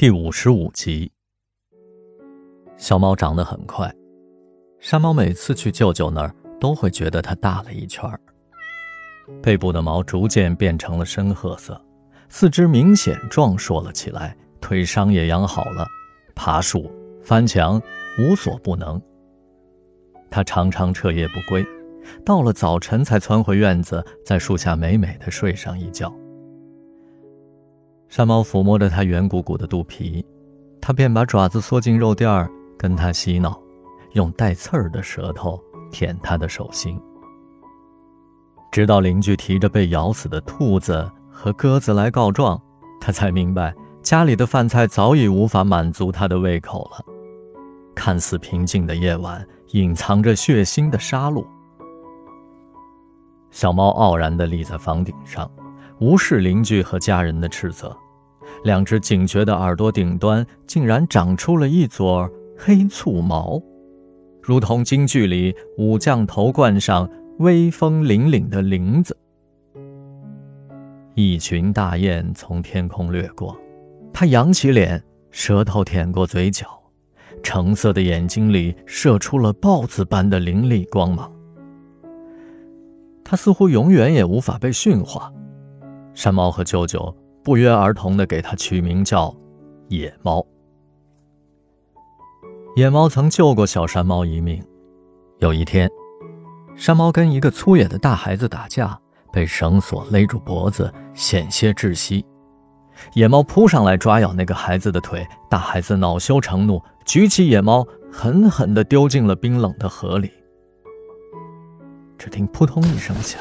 第五十五集，小猫长得很快，山猫每次去舅舅那儿都会觉得它大了一圈。背部的毛逐渐变成了深褐色，四肢明显壮硕了起来，腿伤也养好了，爬树、翻墙无所不能。它常常彻夜不归，到了早晨才窜回院子，在树下美美的睡上一觉。山猫抚摸着它圆鼓鼓的肚皮，它便把爪子缩进肉垫儿，跟它嬉闹，用带刺儿的舌头舔它的手心。直到邻居提着被咬死的兔子和鸽子来告状，它才明白家里的饭菜早已无法满足它的胃口了。看似平静的夜晚，隐藏着血腥的杀戮。小猫傲然地立在房顶上。无视邻居和家人的斥责，两只警觉的耳朵顶端竟然长出了一撮黑醋毛，如同京剧里武将头冠上威风凛凛的翎子。一群大雁从天空掠过，它扬起脸，舌头舔过嘴角，橙色的眼睛里射出了豹子般的凌厉光芒。它似乎永远也无法被驯化。山猫和舅舅不约而同地给它取名叫“野猫”。野猫曾救过小山猫一命。有一天，山猫跟一个粗野的大孩子打架，被绳索勒住脖子，险些窒息。野猫扑上来抓咬那个孩子的腿，大孩子恼羞成怒，举起野猫，狠狠地丢进了冰冷的河里。只听扑通一声响。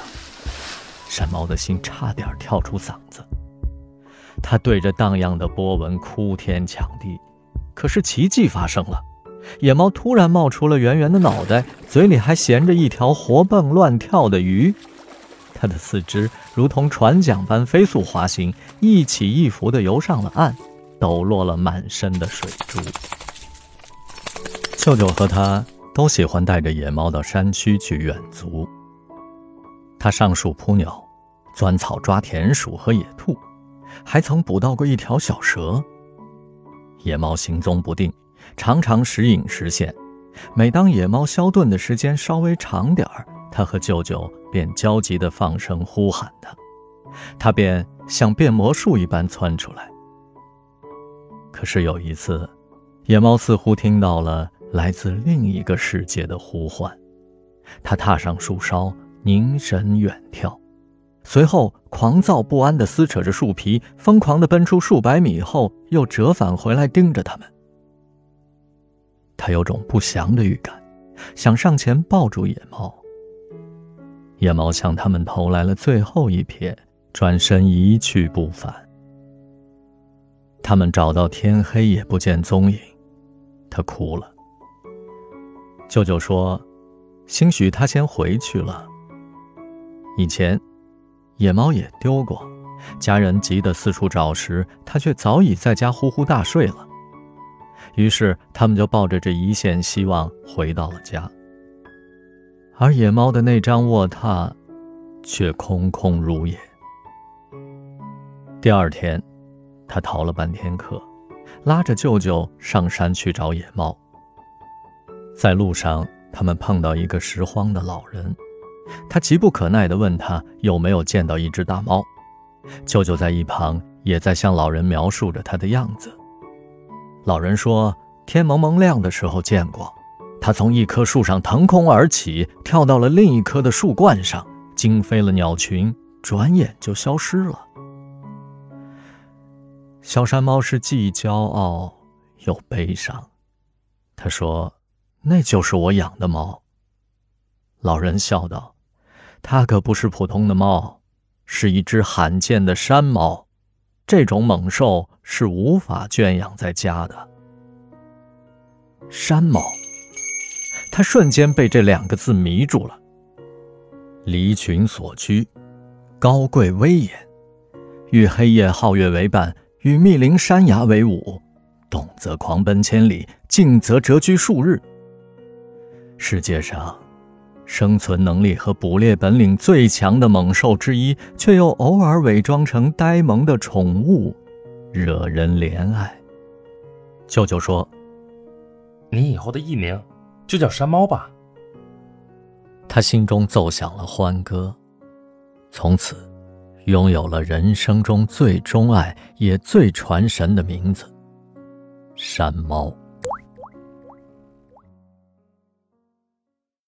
山猫的心差点跳出嗓子，它对着荡漾的波纹哭天抢地。可是奇迹发生了，野猫突然冒出了圆圆的脑袋，嘴里还衔着一条活蹦乱跳的鱼。它的四肢如同船桨般飞速滑行，一起一伏地游上了岸，抖落了满身的水珠。舅舅和他都喜欢带着野猫到山区去远足。他上树扑鸟，钻草抓田鼠和野兔，还曾捕到过一条小蛇。野猫行踪不定，常常时隐时现。每当野猫消遁的时间稍微长点儿，他和舅舅便焦急地放声呼喊它，它便像变魔术一般窜出来。可是有一次，野猫似乎听到了来自另一个世界的呼唤，它踏上树梢。凝神远眺，随后狂躁不安地撕扯着树皮，疯狂地奔出数百米后，又折返回来盯着他们。他有种不祥的预感，想上前抱住野猫。野猫向他们投来了最后一瞥，转身一去不返。他们找到天黑也不见踪影，他哭了。舅舅说：“兴许他先回去了。”以前，野猫也丢过，家人急得四处找时，它却早已在家呼呼大睡了。于是，他们就抱着这一线希望回到了家。而野猫的那张卧榻，却空空如也。第二天，他逃了半天课，拉着舅舅上山去找野猫。在路上，他们碰到一个拾荒的老人。他急不可耐地问他有没有见到一只大猫，舅舅在一旁也在向老人描述着他的样子。老人说：“天蒙蒙亮的时候见过，他从一棵树上腾空而起，跳到了另一棵的树冠上，惊飞了鸟群，转眼就消失了。”小山猫是既骄傲又悲伤，他说：“那就是我养的猫。”老人笑道。它可不是普通的猫，是一只罕见的山猫。这种猛兽是无法圈养在家的。山猫，他瞬间被这两个字迷住了。离群所居，高贵威严，与黑夜皓月为伴，与密林山崖为伍，动则狂奔千里，静则蛰居数日。世界上。生存能力和捕猎本领最强的猛兽之一，却又偶尔伪装成呆萌的宠物，惹人怜爱。舅舅说：“你以后的艺名就叫山猫吧。”他心中奏响了欢歌，从此拥有了人生中最钟爱也最传神的名字——山猫。